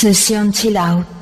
寿司を散。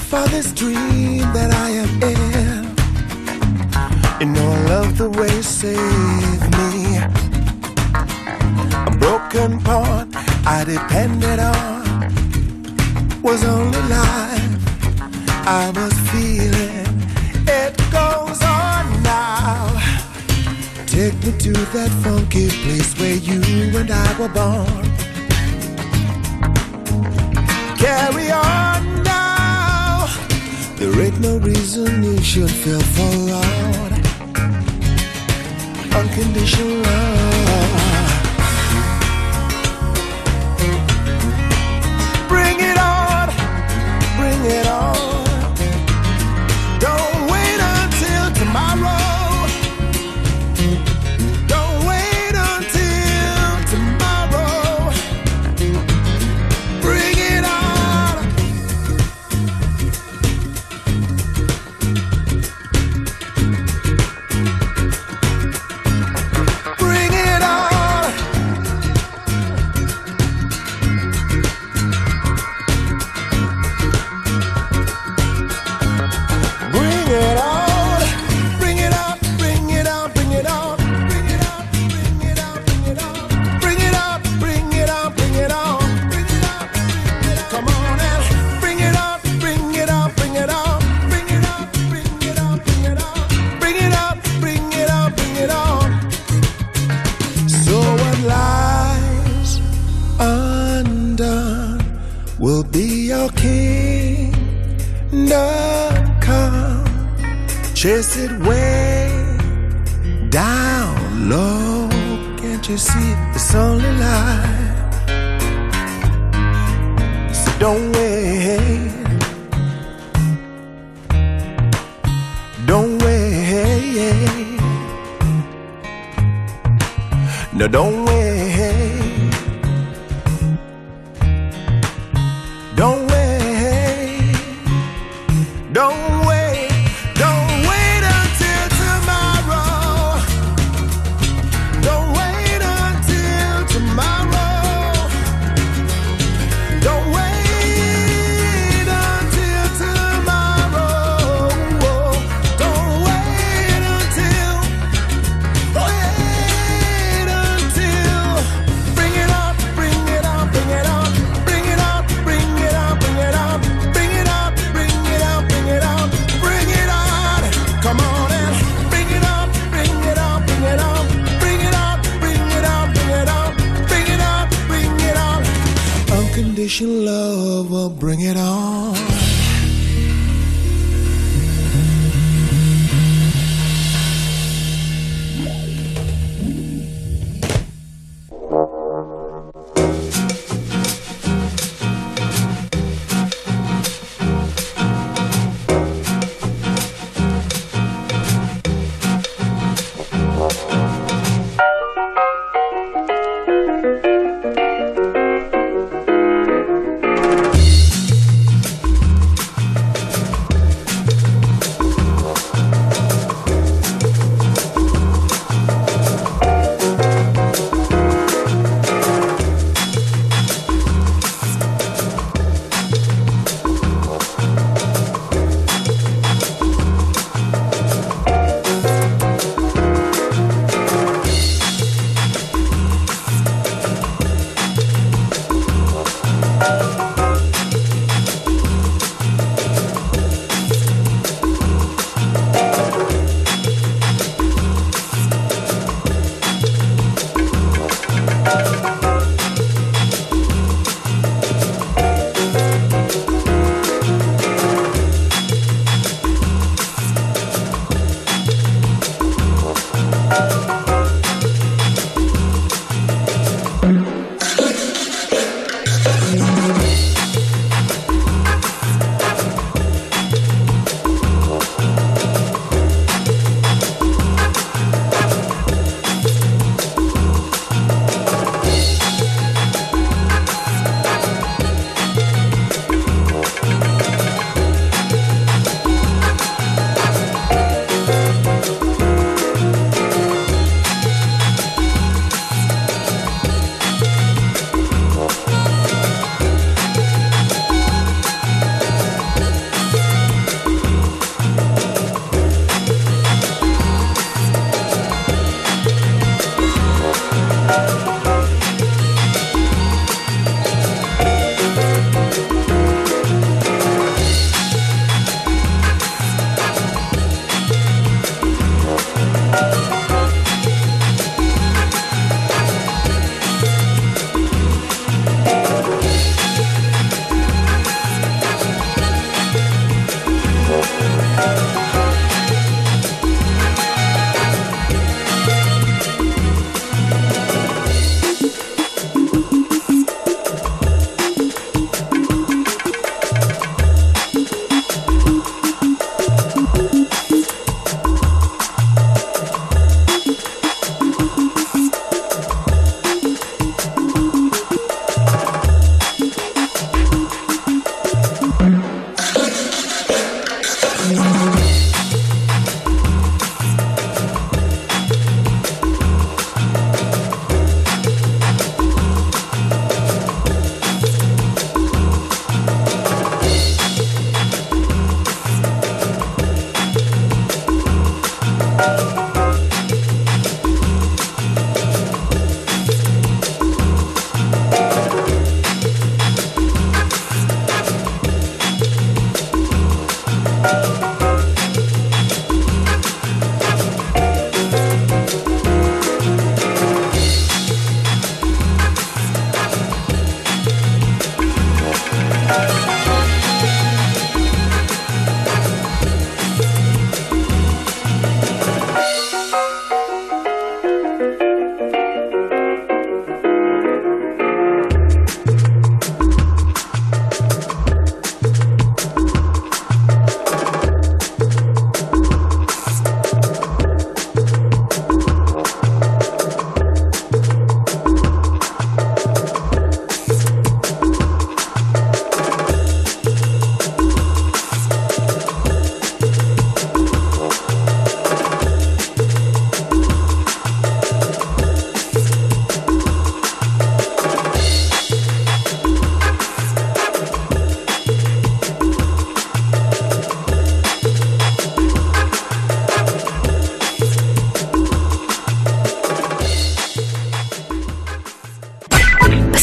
for this dream that I am in. You know I love the way you save me. A broken pawn I depended on was only life I was feeling. It goes on now. Take me to that funky place where you and I were born. Carry on. There ain't no reason you should feel for Lord. Unconditional love. Bring it on, bring it on.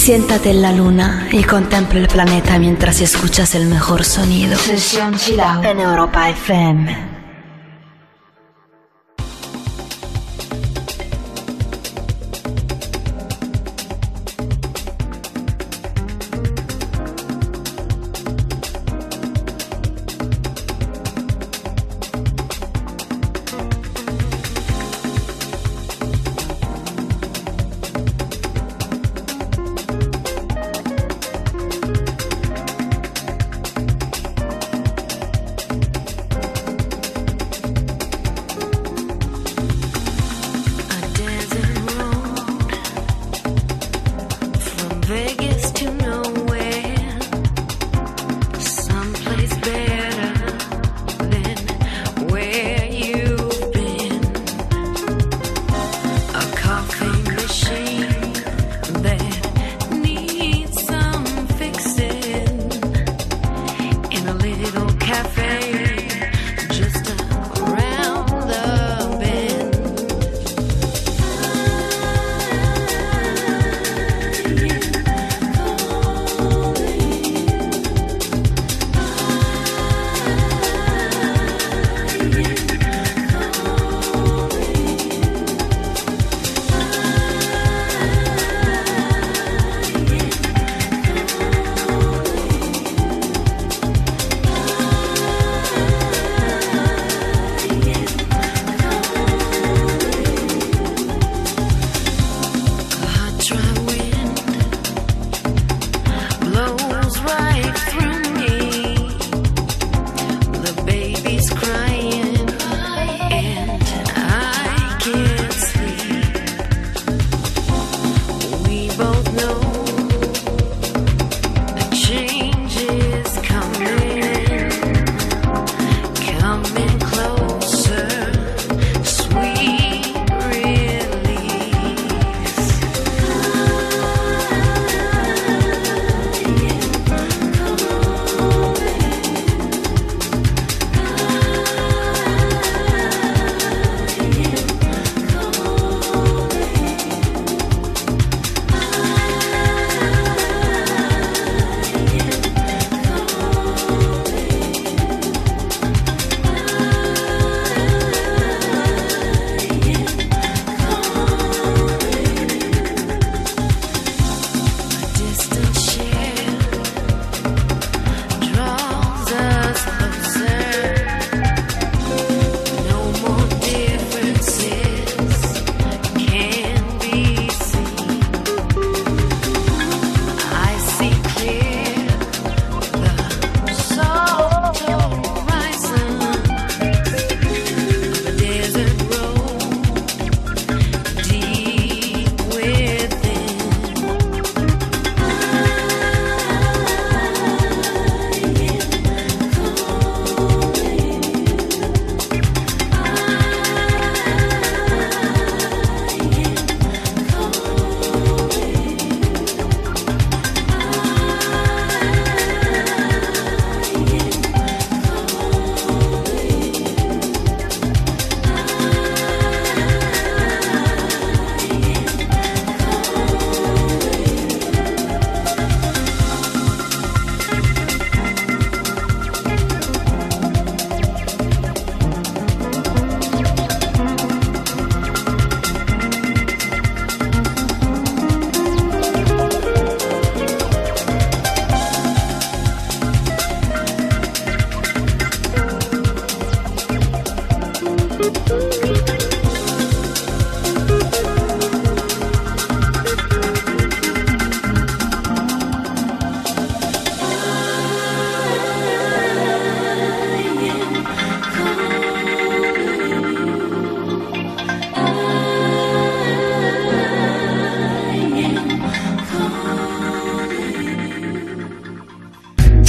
Siéntate en la luna y contempla el planeta mientras escuchas el mejor sonido. Sesión Chill Out en Europa FM.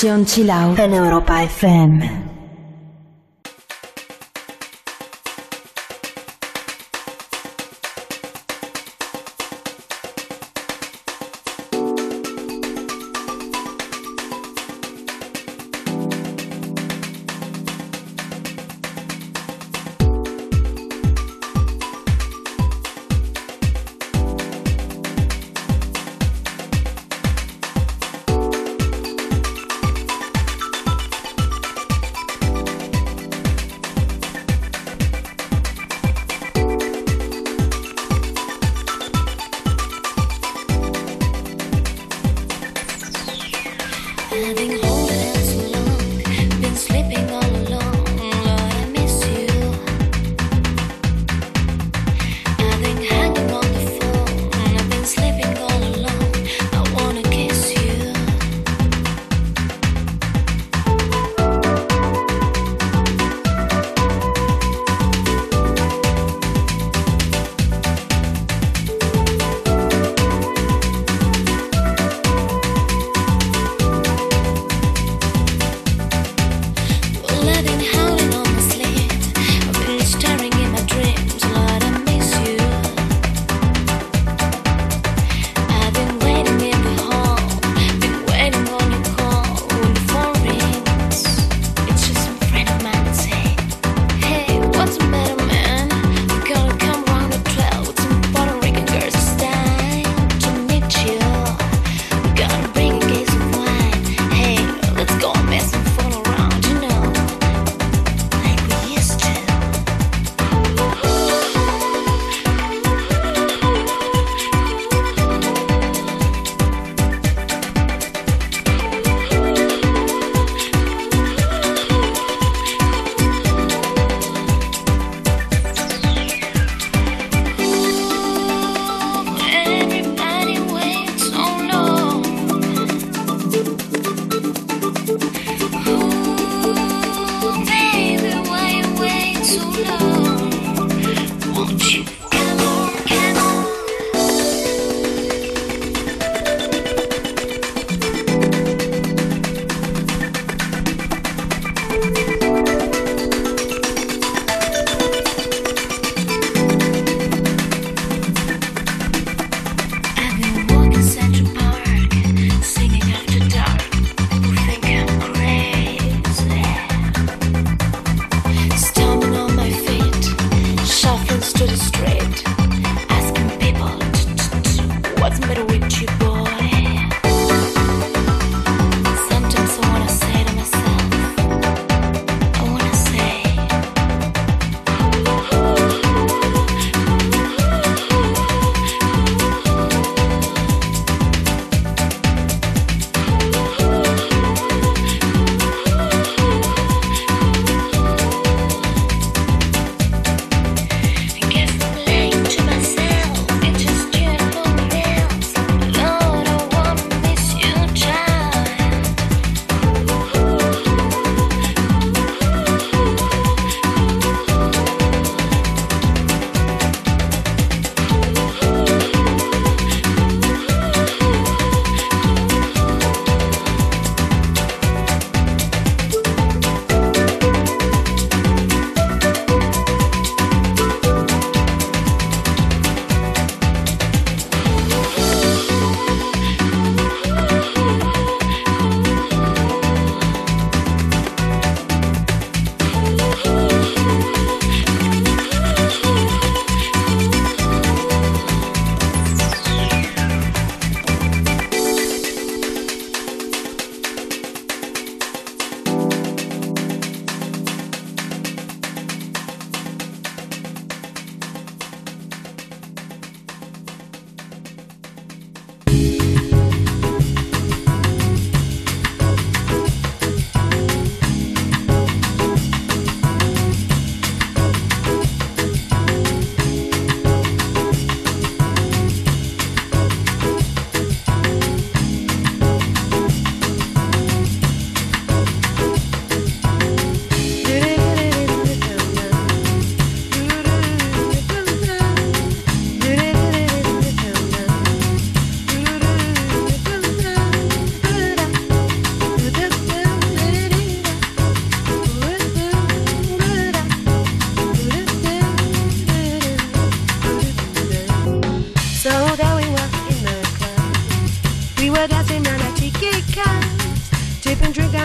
Sesión Chill Out Europa FM.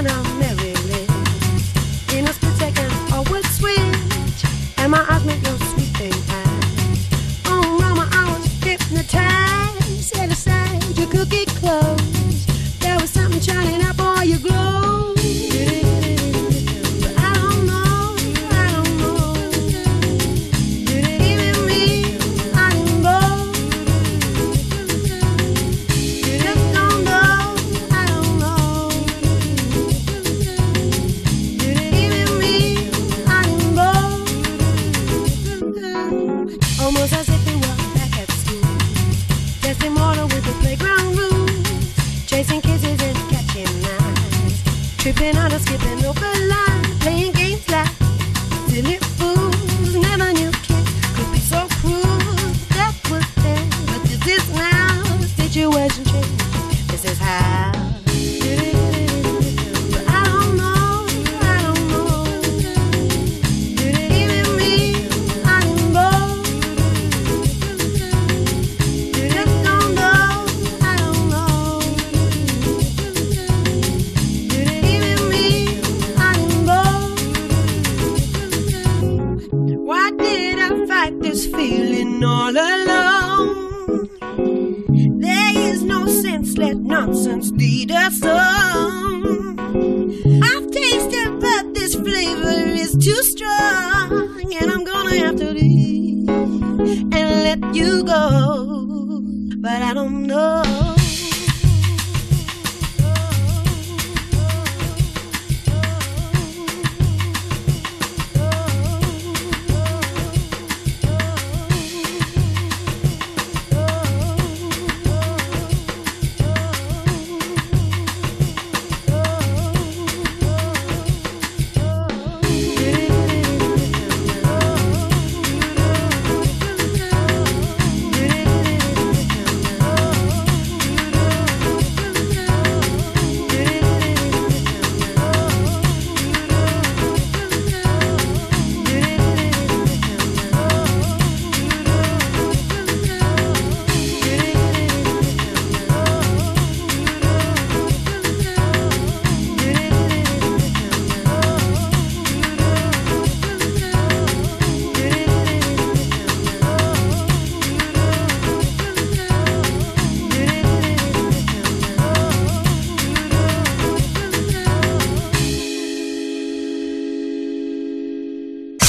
piano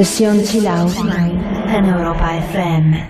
Sesión Chill Out en Europa FM.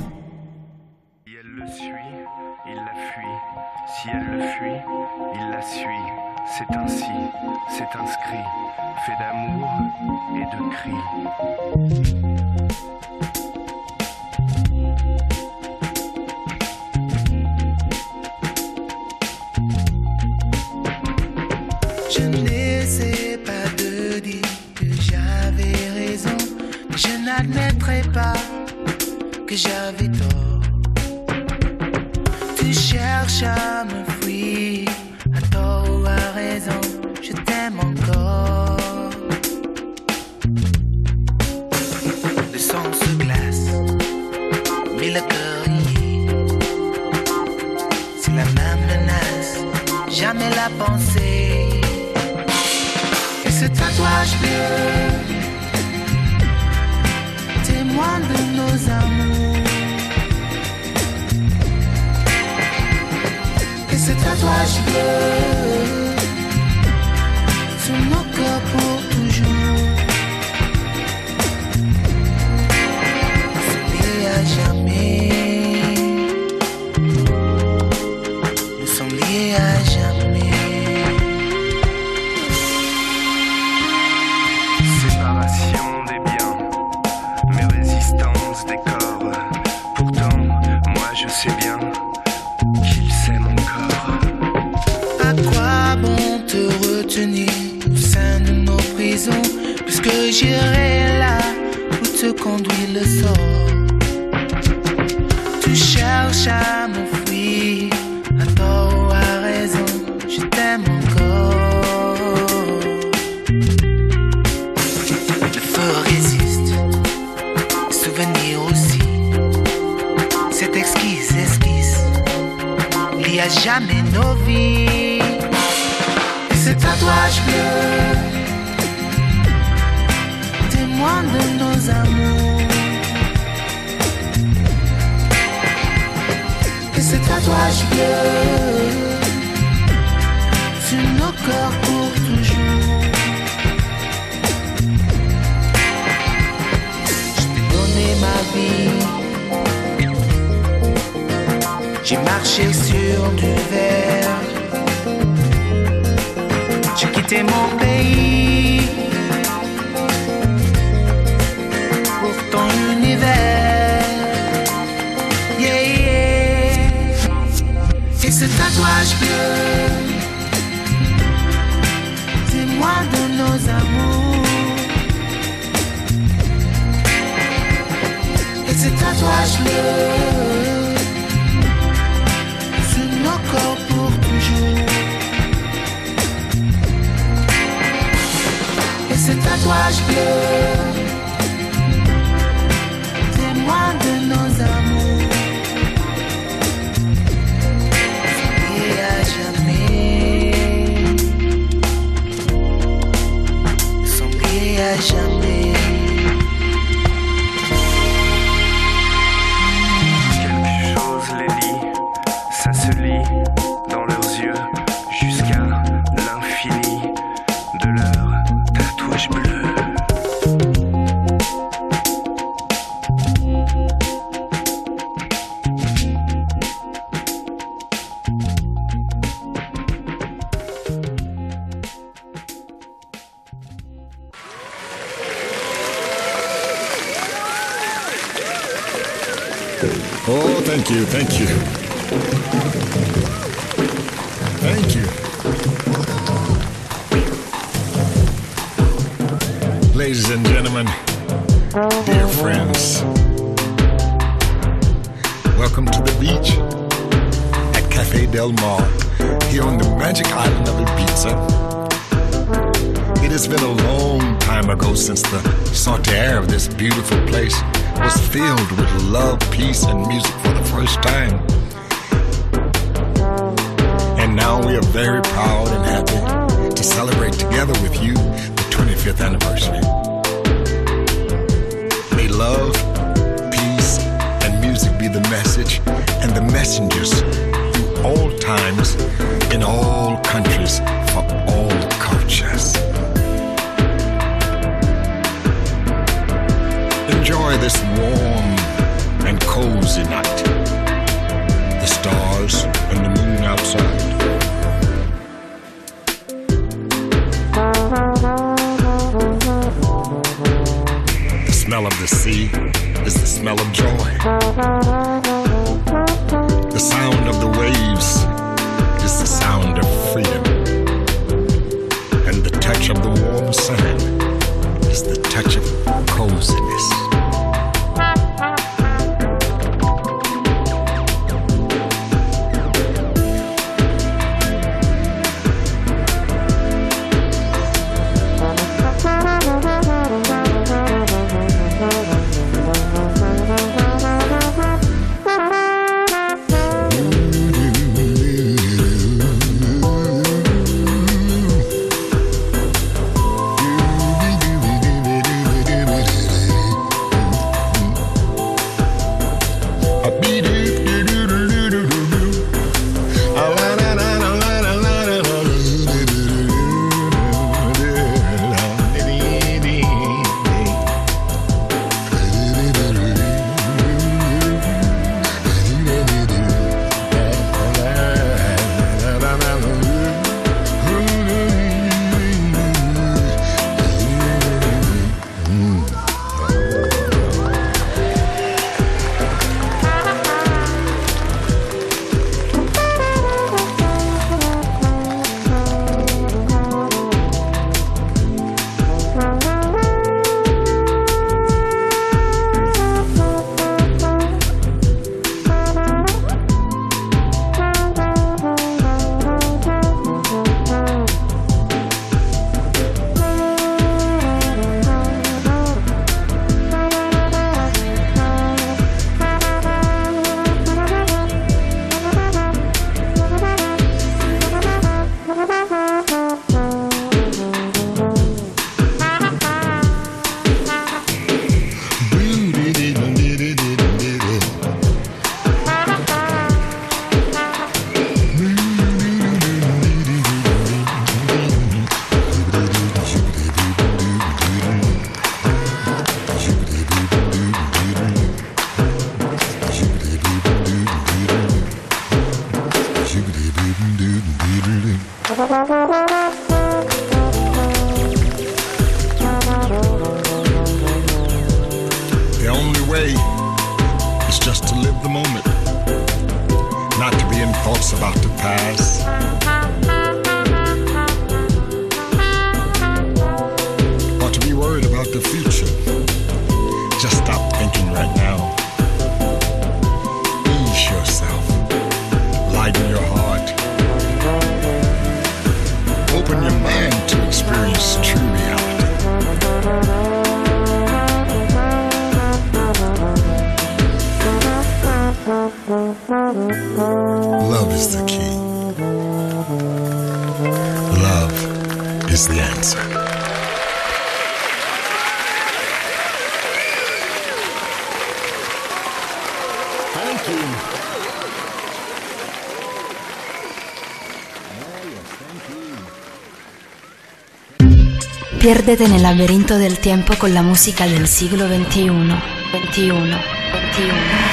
Piérdete en el laberinto del tiempo con la música del siglo XXI. 21, 21.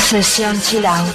Sesión Chill Out.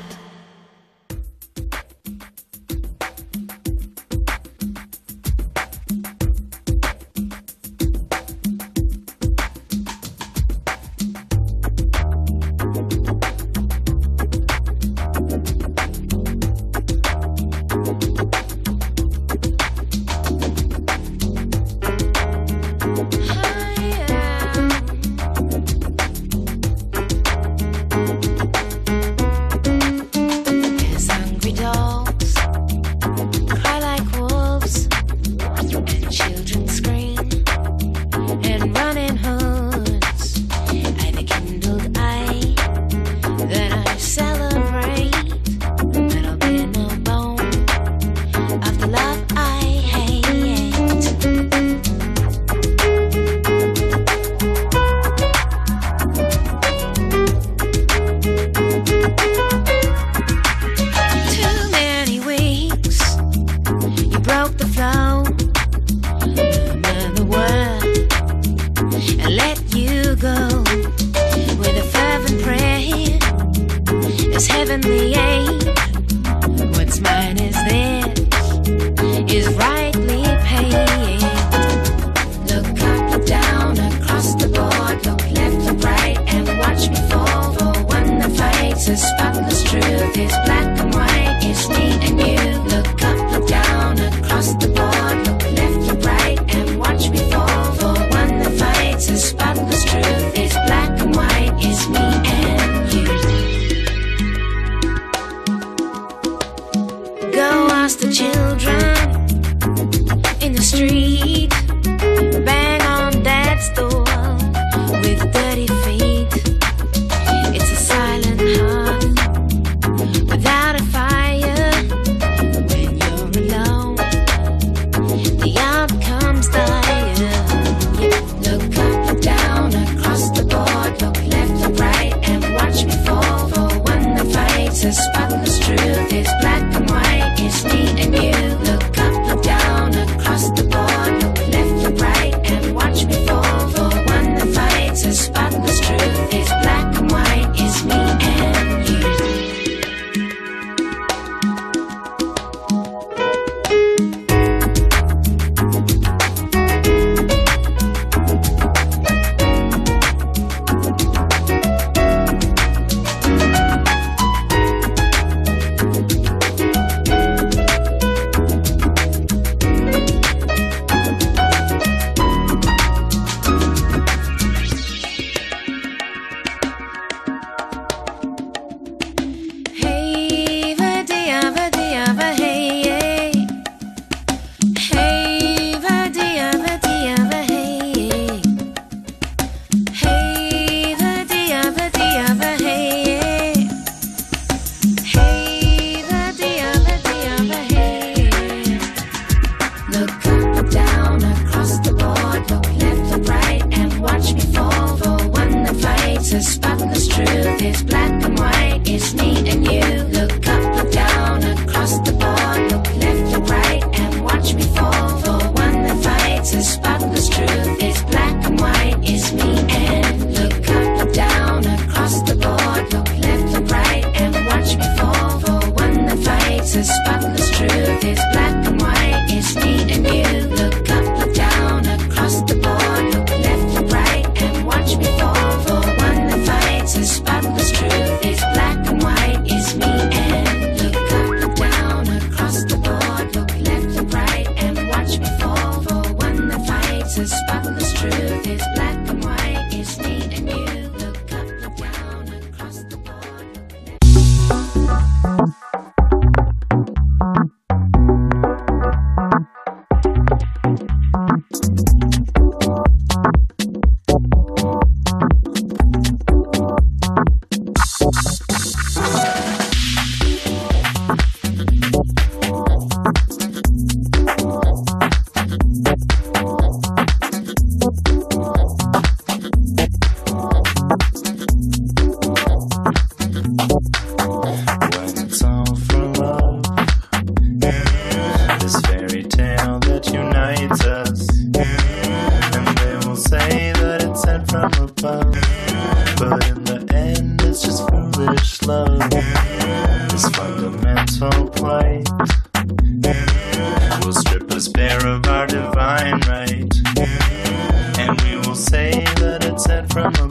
from a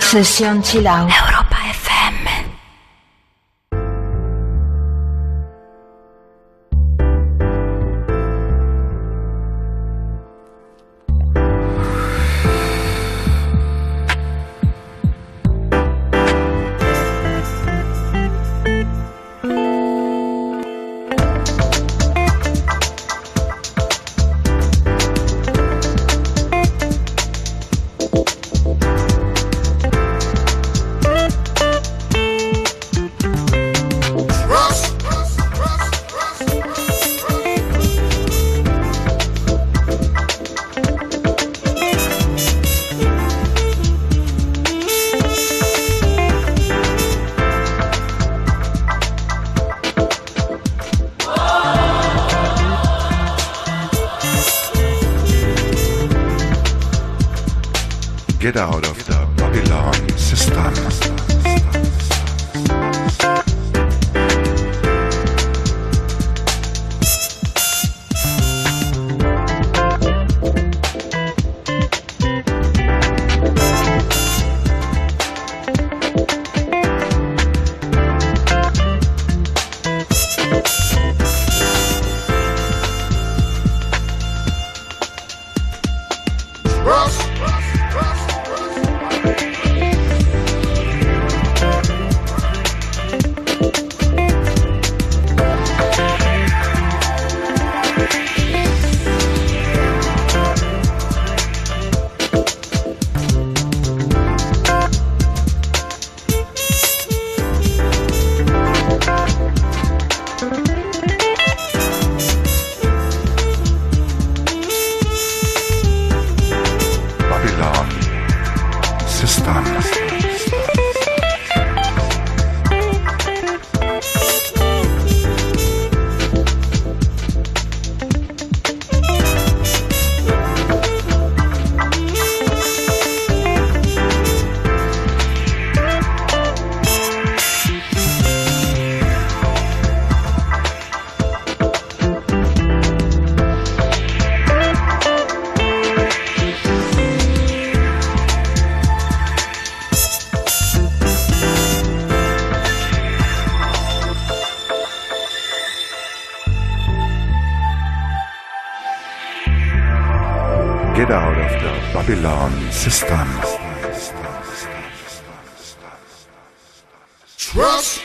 Sesión chill. System. Trust.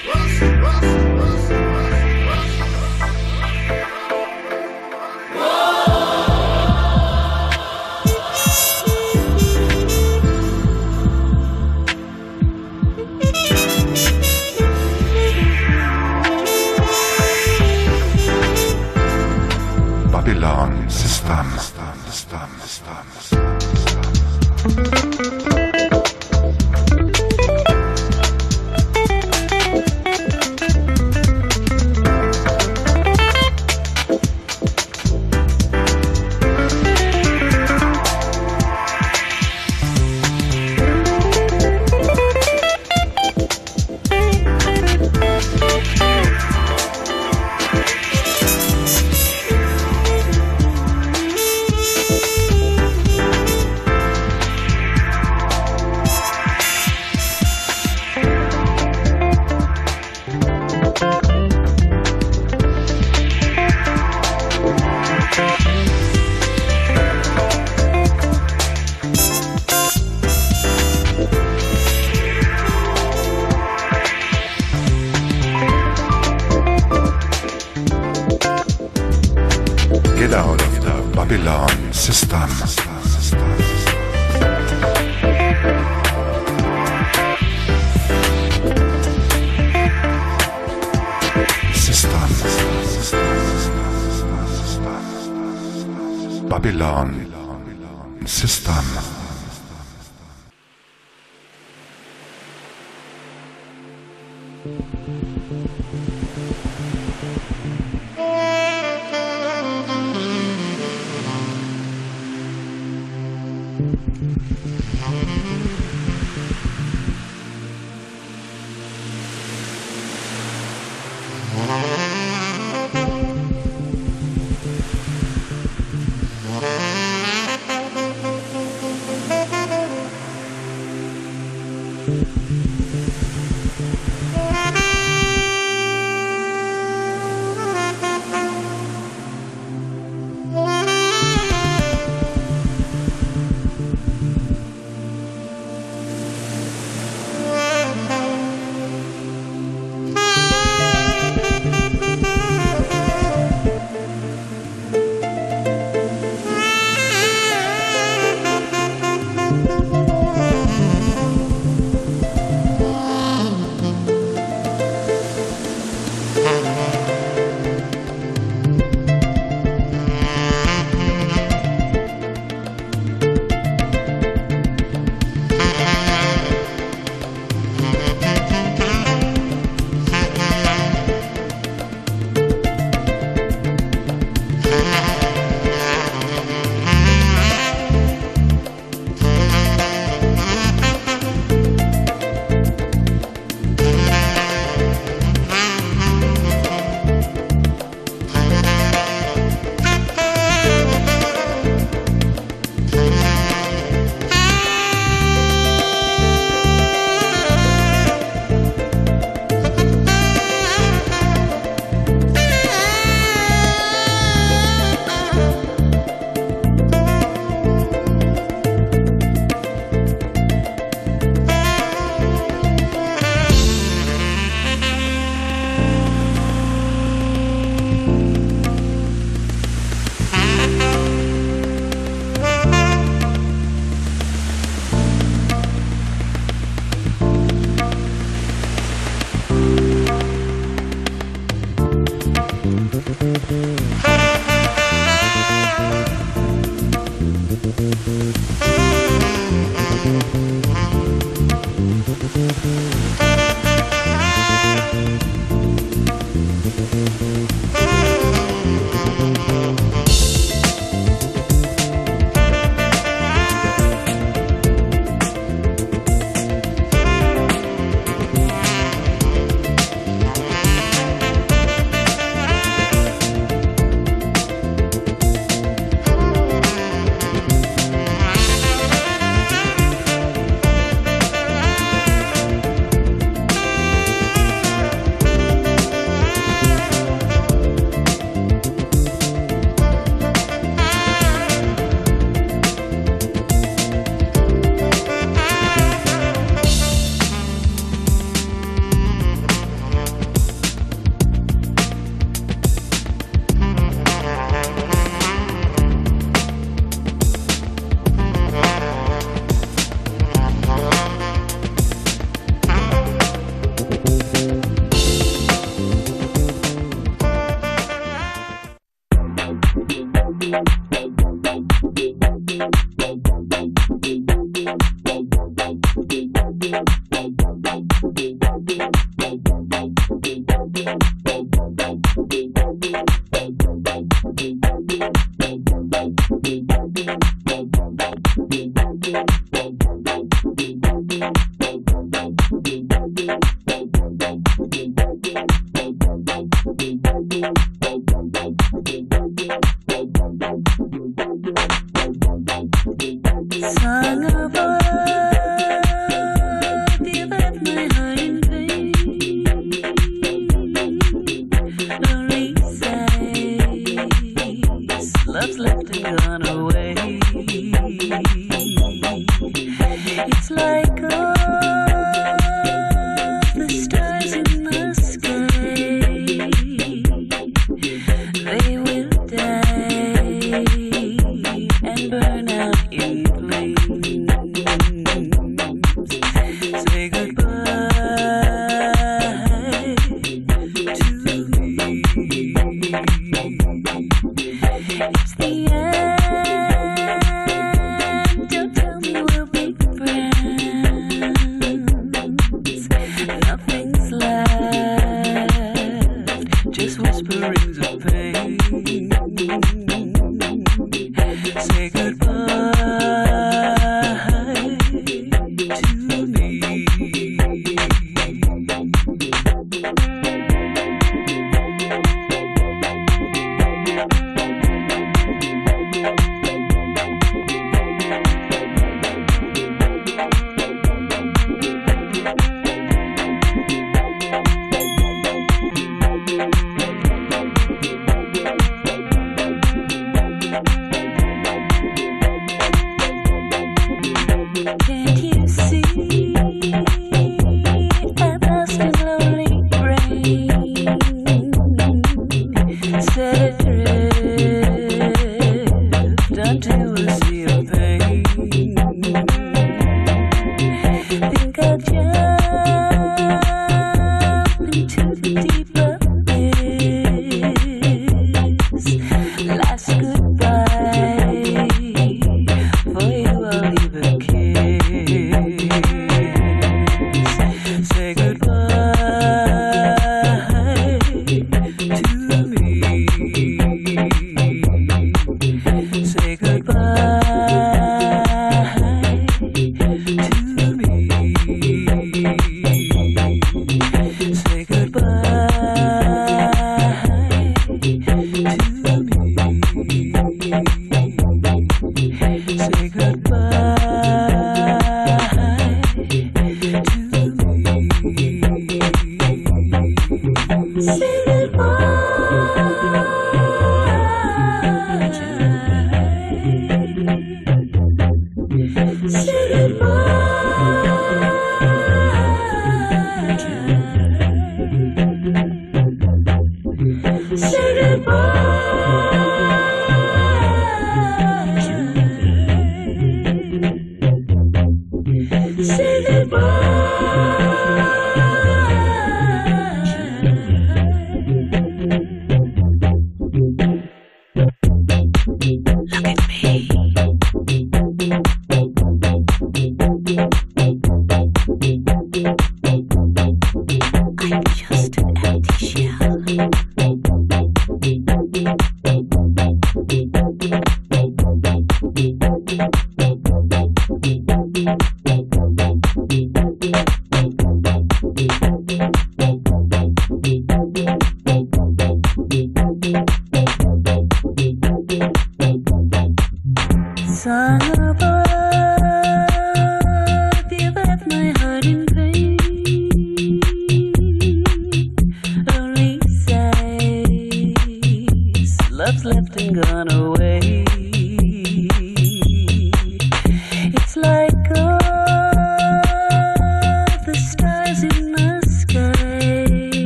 Babylon system. system, system. Música